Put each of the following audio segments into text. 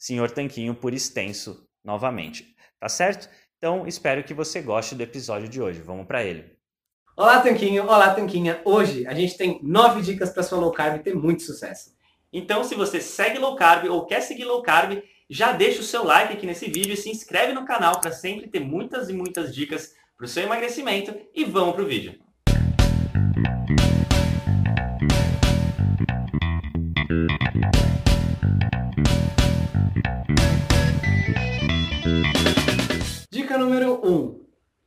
Senhor Tanquinho por extenso novamente. Tá certo? Então, espero que você goste do episódio de hoje. Vamos para ele. Olá, Tanquinho! Olá, Tanquinha! Hoje a gente tem nove dicas para sua low carb ter muito sucesso. Então, se você segue low carb ou quer seguir low carb, já deixa o seu like aqui nesse vídeo e se inscreve no canal para sempre ter muitas e muitas dicas para o seu emagrecimento. E vamos para o vídeo. Número 1. Um,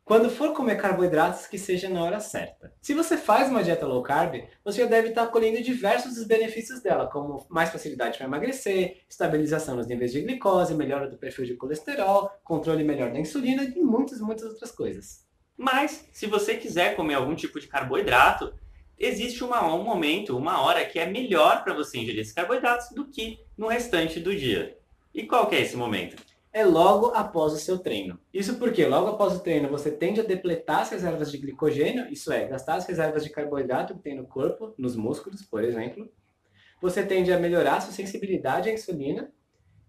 quando for comer carboidratos, que seja na hora certa. Se você faz uma dieta low carb, você já deve estar colhendo diversos dos benefícios dela, como mais facilidade para emagrecer, estabilização nos níveis de glicose, melhora do perfil de colesterol, controle melhor da insulina e muitas, muitas outras coisas. Mas, se você quiser comer algum tipo de carboidrato, existe uma, um momento, uma hora que é melhor para você ingerir esses carboidratos do que no restante do dia. E qual é esse momento? É logo após o seu treino. Isso porque logo após o treino você tende a depletar as reservas de glicogênio, isso é, gastar as reservas de carboidrato que tem no corpo, nos músculos, por exemplo. Você tende a melhorar a sua sensibilidade à insulina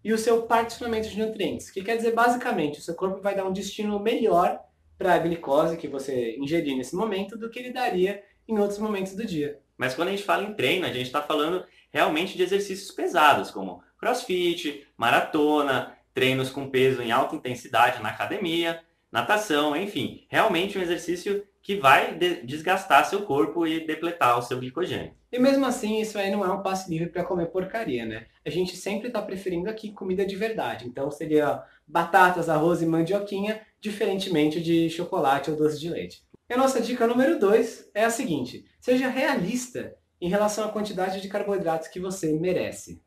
e o seu particionamento de nutrientes, que quer dizer basicamente o seu corpo vai dar um destino melhor para a glicose que você ingerir nesse momento do que ele daria em outros momentos do dia. Mas quando a gente fala em treino, a gente está falando realmente de exercícios pesados, como crossfit, maratona, treinos com peso em alta intensidade na academia, natação, enfim, realmente um exercício que vai desgastar seu corpo e depletar o seu glicogênio. E mesmo assim, isso aí não é um passe livre para comer porcaria, né? A gente sempre está preferindo aqui comida de verdade. Então seria batatas, arroz e mandioquinha, diferentemente de chocolate ou doce de leite. E a nossa dica número 2 é a seguinte: seja realista em relação à quantidade de carboidratos que você merece.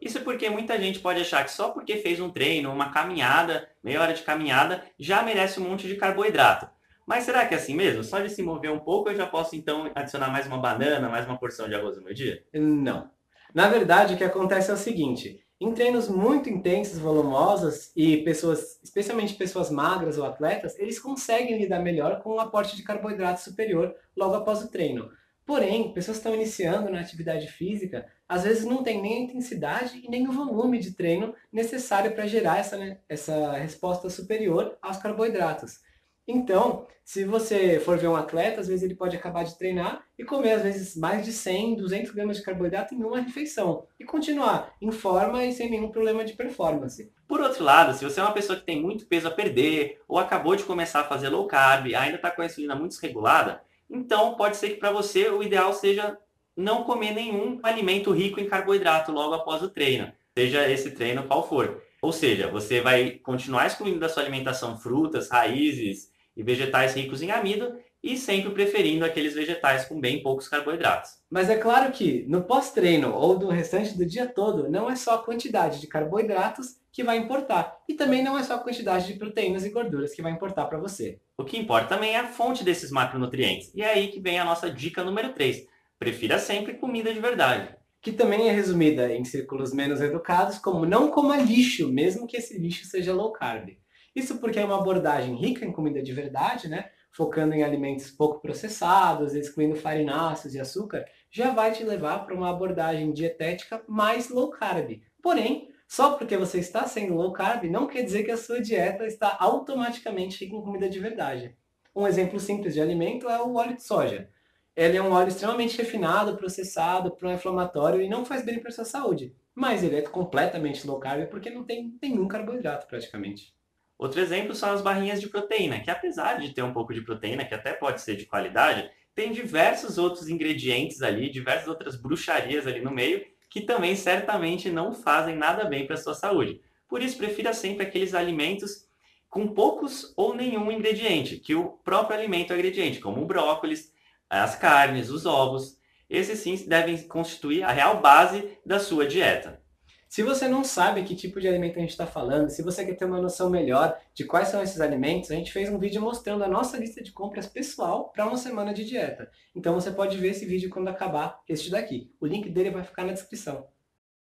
Isso porque muita gente pode achar que só porque fez um treino, uma caminhada, meia hora de caminhada, já merece um monte de carboidrato. Mas será que é assim mesmo? Só de se mover um pouco eu já posso então adicionar mais uma banana, mais uma porção de arroz no meu dia? Não. Na verdade, o que acontece é o seguinte: em treinos muito intensos, volumosos e pessoas, especialmente pessoas magras ou atletas, eles conseguem lidar melhor com um aporte de carboidrato superior logo após o treino. Porém, pessoas que estão iniciando na atividade física, às vezes não tem nem a intensidade e nem o volume de treino necessário para gerar essa, né, essa resposta superior aos carboidratos. Então, se você for ver um atleta, às vezes ele pode acabar de treinar e comer às vezes mais de 100, 200 gramas de carboidrato em uma refeição e continuar em forma e sem nenhum problema de performance. Por outro lado, se você é uma pessoa que tem muito peso a perder ou acabou de começar a fazer low carb, ainda está com a insulina muito desregulada, então pode ser que para você o ideal seja não comer nenhum alimento rico em carboidrato logo após o treino, seja esse treino qual for. Ou seja, você vai continuar excluindo da sua alimentação frutas, raízes e vegetais ricos em amido e sempre preferindo aqueles vegetais com bem poucos carboidratos. Mas é claro que no pós-treino ou do restante do dia todo, não é só a quantidade de carboidratos que vai importar. E também não é só a quantidade de proteínas e gorduras que vai importar para você. O que importa também é a fonte desses macronutrientes. E é aí que vem a nossa dica número 3. Prefira sempre comida de verdade. Que também é resumida em círculos menos educados como não coma lixo, mesmo que esse lixo seja low carb. Isso porque é uma abordagem rica em comida de verdade, né? focando em alimentos pouco processados, excluindo farináceos e açúcar, já vai te levar para uma abordagem dietética mais low carb. Porém, só porque você está sendo low carb não quer dizer que a sua dieta está automaticamente rica em comida de verdade. Um exemplo simples de alimento é o óleo de soja. Ele é um óleo extremamente refinado, processado, pró-inflamatório e não faz bem para sua saúde. Mas ele é completamente low carb porque não tem nenhum carboidrato praticamente. Outro exemplo são as barrinhas de proteína, que apesar de ter um pouco de proteína, que até pode ser de qualidade, tem diversos outros ingredientes ali, diversas outras bruxarias ali no meio, que também certamente não fazem nada bem para a sua saúde. Por isso, prefira sempre aqueles alimentos com poucos ou nenhum ingrediente, que o próprio alimento é ingrediente, como o brócolis, as carnes, os ovos. Esses sim devem constituir a real base da sua dieta. Se você não sabe que tipo de alimento a gente está falando, se você quer ter uma noção melhor de quais são esses alimentos, a gente fez um vídeo mostrando a nossa lista de compras pessoal para uma semana de dieta. Então você pode ver esse vídeo quando acabar este daqui. O link dele vai ficar na descrição.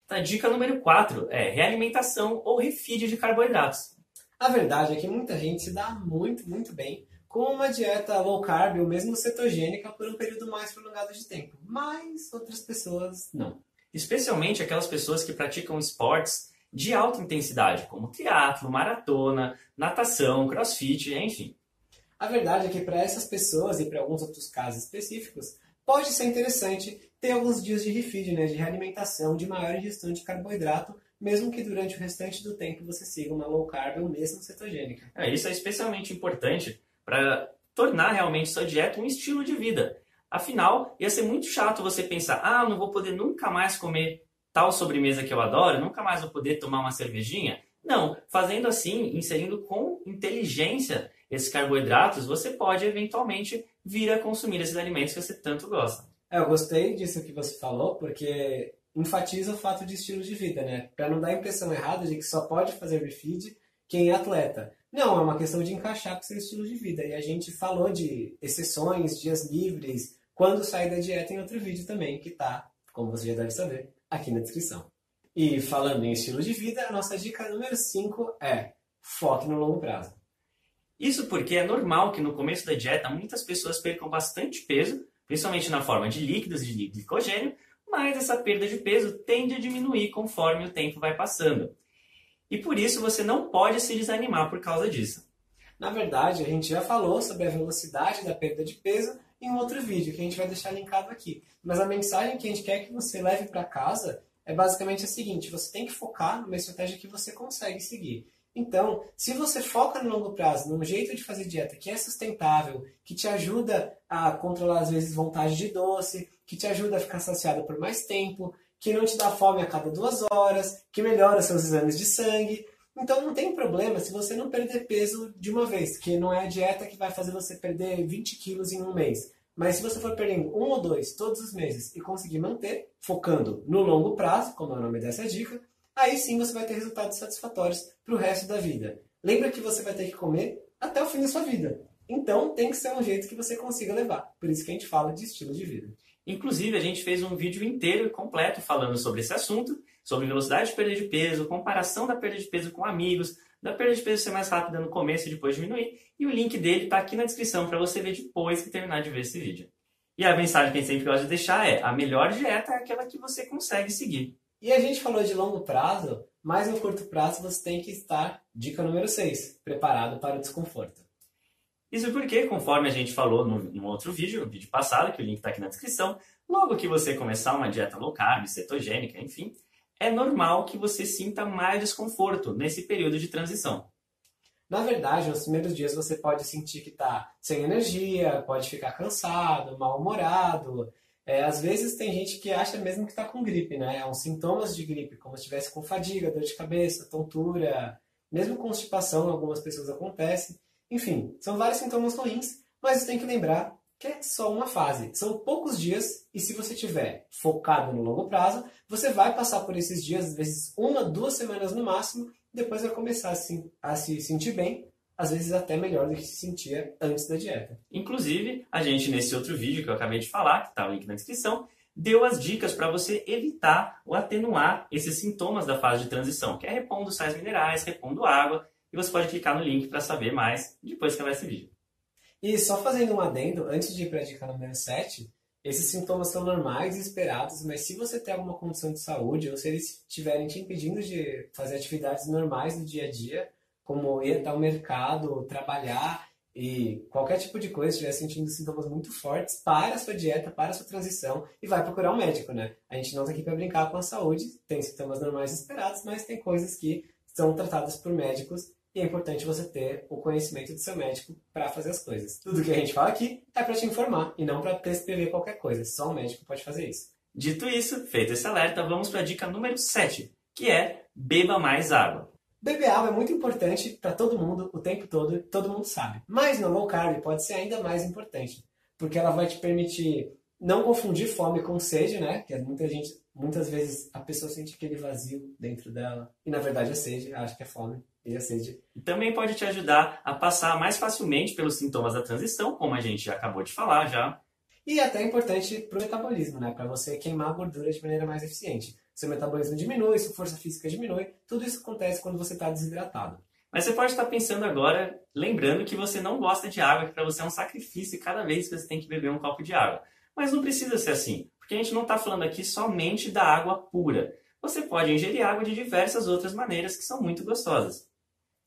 A dica número 4 é realimentação ou refeed de carboidratos. A verdade é que muita gente se dá muito, muito bem com uma dieta low carb ou mesmo cetogênica por um período mais prolongado de tempo, mas outras pessoas não especialmente aquelas pessoas que praticam esportes de alta intensidade, como triatlo, maratona, natação, crossfit, enfim. A verdade é que para essas pessoas e para alguns outros casos específicos, pode ser interessante ter alguns dias de refeed, né, de realimentação, de maior ingestão de carboidrato, mesmo que durante o restante do tempo você siga uma low carb ou mesmo cetogênica. É, isso é especialmente importante para tornar realmente sua dieta um estilo de vida. Afinal, ia ser muito chato você pensar: ah, não vou poder nunca mais comer tal sobremesa que eu adoro, nunca mais vou poder tomar uma cervejinha. Não, fazendo assim, inserindo com inteligência esses carboidratos, você pode eventualmente vir a consumir esses alimentos que você tanto gosta. É, eu gostei disso que você falou, porque enfatiza o fato de estilo de vida, né? Para não dar a impressão errada de que só pode fazer refeed quem é atleta. Não, é uma questão de encaixar com seu estilo de vida. E a gente falou de exceções, dias livres, quando sair da dieta em outro vídeo também, que tá, como você já deve saber, aqui na descrição. E falando em estilo de vida, a nossa dica número 5 é foque no longo prazo. Isso porque é normal que no começo da dieta muitas pessoas percam bastante peso, principalmente na forma de líquidos e de glicogênio, mas essa perda de peso tende a diminuir conforme o tempo vai passando. E por isso você não pode se desanimar por causa disso. Na verdade, a gente já falou sobre a velocidade da perda de peso em um outro vídeo que a gente vai deixar linkado aqui. Mas a mensagem que a gente quer que você leve para casa é basicamente a seguinte: você tem que focar numa estratégia que você consegue seguir. Então, se você foca no longo prazo, num jeito de fazer dieta que é sustentável, que te ajuda a controlar às vezes vontade de doce, que te ajuda a ficar saciado por mais tempo, que não te dá fome a cada duas horas, que melhora seus exames de sangue, então não tem problema se você não perder peso de uma vez, que não é a dieta que vai fazer você perder 20 quilos em um mês. Mas se você for perdendo um ou dois todos os meses e conseguir manter, focando no longo prazo, como é o nome dessa dica, aí sim você vai ter resultados satisfatórios para o resto da vida. Lembra que você vai ter que comer até o fim da sua vida. Então tem que ser um jeito que você consiga levar. Por isso que a gente fala de estilo de vida. Inclusive, a gente fez um vídeo inteiro completo falando sobre esse assunto sobre velocidade de perda de peso, comparação da perda de peso com amigos, da perda de peso ser mais rápida no começo e depois diminuir. E o link dele está aqui na descrição para você ver depois que terminar de ver esse vídeo. E a mensagem que a gente sempre gosta de deixar é: a melhor dieta é aquela que você consegue seguir. E a gente falou de longo prazo, mas no curto prazo você tem que estar, dica número 6, preparado para o desconforto. Isso porque, conforme a gente falou no, no outro vídeo, no vídeo passado, que o link está aqui na descrição, logo que você começar uma dieta low carb, cetogênica, enfim, é normal que você sinta mais desconforto nesse período de transição. Na verdade, nos primeiros dias você pode sentir que está sem energia, pode ficar cansado, mal-humorado. É, às vezes tem gente que acha mesmo que está com gripe, né? É um sintomas de gripe, como se estivesse com fadiga, dor de cabeça, tontura, mesmo constipação, algumas pessoas acontece. Enfim, são vários sintomas ruins, mas tem que lembrar que é só uma fase. São poucos dias e se você tiver focado no longo prazo, você vai passar por esses dias, às vezes uma, duas semanas no máximo, depois vai começar a se, a se sentir bem, às vezes até melhor do que se sentia antes da dieta. Inclusive, a gente nesse outro vídeo que eu acabei de falar, que está o link na descrição, deu as dicas para você evitar ou atenuar esses sintomas da fase de transição, que é repondo sais minerais, repondo água, e você pode clicar no link para saber mais depois que acabar esse vídeo. E só fazendo um adendo, antes de ir para a dica número 7, esses sintomas são normais e esperados, mas se você tem alguma condição de saúde ou se eles estiverem te impedindo de fazer atividades normais do dia a dia, como ir até o mercado, trabalhar e qualquer tipo de coisa, estiver sentindo sintomas muito fortes, para a sua dieta, para a sua transição e vai procurar um médico, né? A gente não está aqui para brincar com a saúde, tem sintomas normais esperados, mas tem coisas que são tratadas por médicos e é importante você ter o conhecimento do seu médico para fazer as coisas. Tudo que a gente fala aqui é para te informar e não para prescrever qualquer coisa. Só o médico pode fazer isso. Dito isso, feito esse alerta, vamos para a dica número 7, que é beba mais água. Beber água é muito importante para todo mundo, o tempo todo, todo mundo sabe. Mas no low carb pode ser ainda mais importante, porque ela vai te permitir não confundir fome com sede, né? Que muita gente, muitas vezes a pessoa sente aquele vazio dentro dela e na verdade é sede, acha que é fome e a sede. Também pode te ajudar a passar mais facilmente pelos sintomas da transição, como a gente já acabou de falar já. E até é importante para o metabolismo, né? Para você queimar a gordura de maneira mais eficiente. Seu metabolismo diminui, sua força física diminui. Tudo isso acontece quando você está desidratado. Mas você pode estar pensando agora, lembrando que você não gosta de água, que para você é um sacrifício cada vez que você tem que beber um copo de água. Mas não precisa ser assim, porque a gente não está falando aqui somente da água pura. Você pode ingerir água de diversas outras maneiras que são muito gostosas.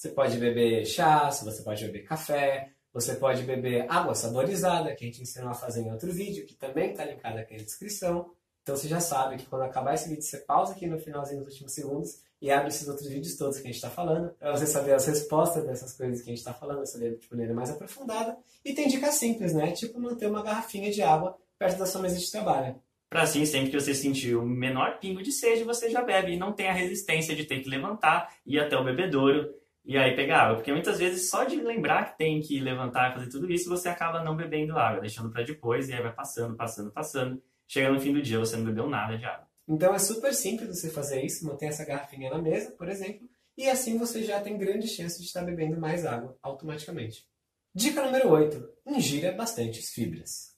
Você pode beber chá, você pode beber café, você pode beber água saborizada, que a gente ensinou a fazer em outro vídeo, que também está linkado aqui na descrição. Então você já sabe que quando acabar esse vídeo, você pausa aqui no finalzinho dos últimos segundos e abre esses outros vídeos todos que a gente está falando, para você saber as respostas dessas coisas que a gente está falando, saber de maneira mais aprofundada. E tem dicas simples, né? Tipo manter uma garrafinha de água perto da sua mesa de trabalho. Para assim, sempre que você sentir o menor pingo de sede, você já bebe e não tem a resistência de ter que levantar, ir até o bebedouro e aí pegar água. Porque muitas vezes só de lembrar que tem que levantar e fazer tudo isso, você acaba não bebendo água, deixando para depois e aí vai passando, passando, passando. Chega no fim do dia, você não bebeu nada de água. Então é super simples você fazer isso, manter essa garrafinha na mesa, por exemplo, e assim você já tem grande chance de estar bebendo mais água automaticamente. Dica número 8. Ingira bastantes fibras.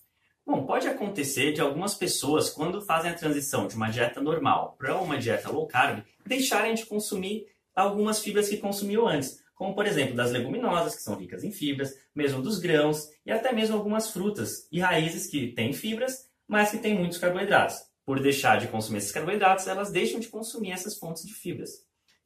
Bom, pode acontecer de algumas pessoas, quando fazem a transição de uma dieta normal para uma dieta low carb, deixarem de consumir algumas fibras que consumiu antes, como por exemplo das leguminosas, que são ricas em fibras, mesmo dos grãos e até mesmo algumas frutas e raízes que têm fibras, mas que têm muitos carboidratos. Por deixar de consumir esses carboidratos, elas deixam de consumir essas fontes de fibras.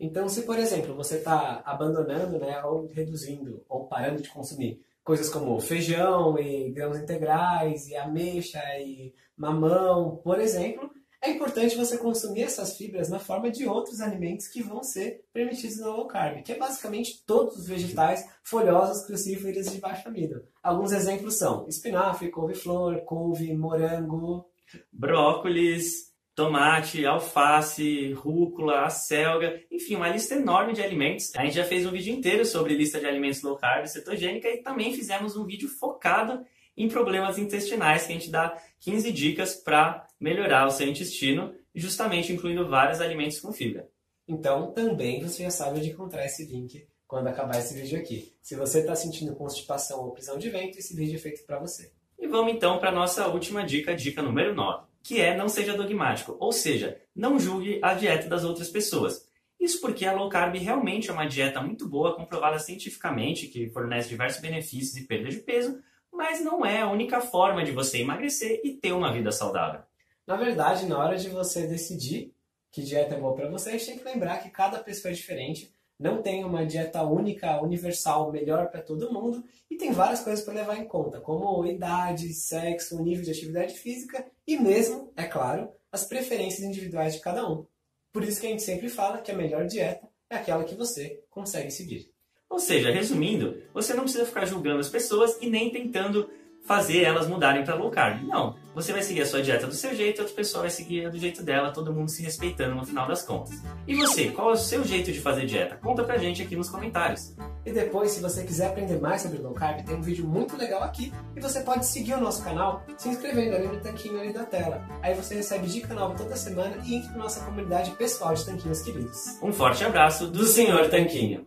Então, se por exemplo você está abandonando, né, ou reduzindo, ou parando de consumir coisas como feijão e grãos integrais e ameixa e mamão, por exemplo, é importante você consumir essas fibras na forma de outros alimentos que vão ser permitidos no low carb, que é basicamente todos os vegetais folhosos, crucíferos de baixo amido. Alguns exemplos são espinafre, couve-flor, couve, morango, brócolis, tomate, alface, rúcula, acelga, enfim, uma lista enorme de alimentos. A gente já fez um vídeo inteiro sobre lista de alimentos low carb cetogênica e também fizemos um vídeo focado em problemas intestinais, que a gente dá 15 dicas para melhorar o seu intestino, justamente incluindo vários alimentos com fibra. Então, também você já sabe onde encontrar esse link quando acabar esse vídeo aqui. Se você está sentindo constipação ou prisão de vento, esse vídeo é feito para você. E vamos então para a nossa última dica, dica número 9, que é não seja dogmático, ou seja, não julgue a dieta das outras pessoas. Isso porque a low carb realmente é uma dieta muito boa, comprovada cientificamente, que fornece diversos benefícios e perda de peso, mas não é a única forma de você emagrecer e ter uma vida saudável. Na verdade, na hora de você decidir que dieta é boa para você, a gente tem que lembrar que cada pessoa é diferente, não tem uma dieta única, universal, melhor para todo mundo e tem várias coisas para levar em conta, como idade, sexo, nível de atividade física e mesmo, é claro, as preferências individuais de cada um. Por isso que a gente sempre fala que a melhor dieta é aquela que você consegue seguir. Ou seja, resumindo, você não precisa ficar julgando as pessoas e nem tentando fazer elas mudarem para low carb. Não, você vai seguir a sua dieta do seu jeito, outra pessoa vai seguir do jeito dela, todo mundo se respeitando no final das contas. E você, qual é o seu jeito de fazer dieta? Conta pra gente aqui nos comentários. E depois, se você quiser aprender mais sobre low carb, tem um vídeo muito legal aqui e você pode seguir o nosso canal se inscrevendo ali no tanquinho ali da tela. Aí você recebe dica nova toda semana e entra na nossa comunidade pessoal de tanquinhos queridos. Um forte abraço do Senhor Tanquinho.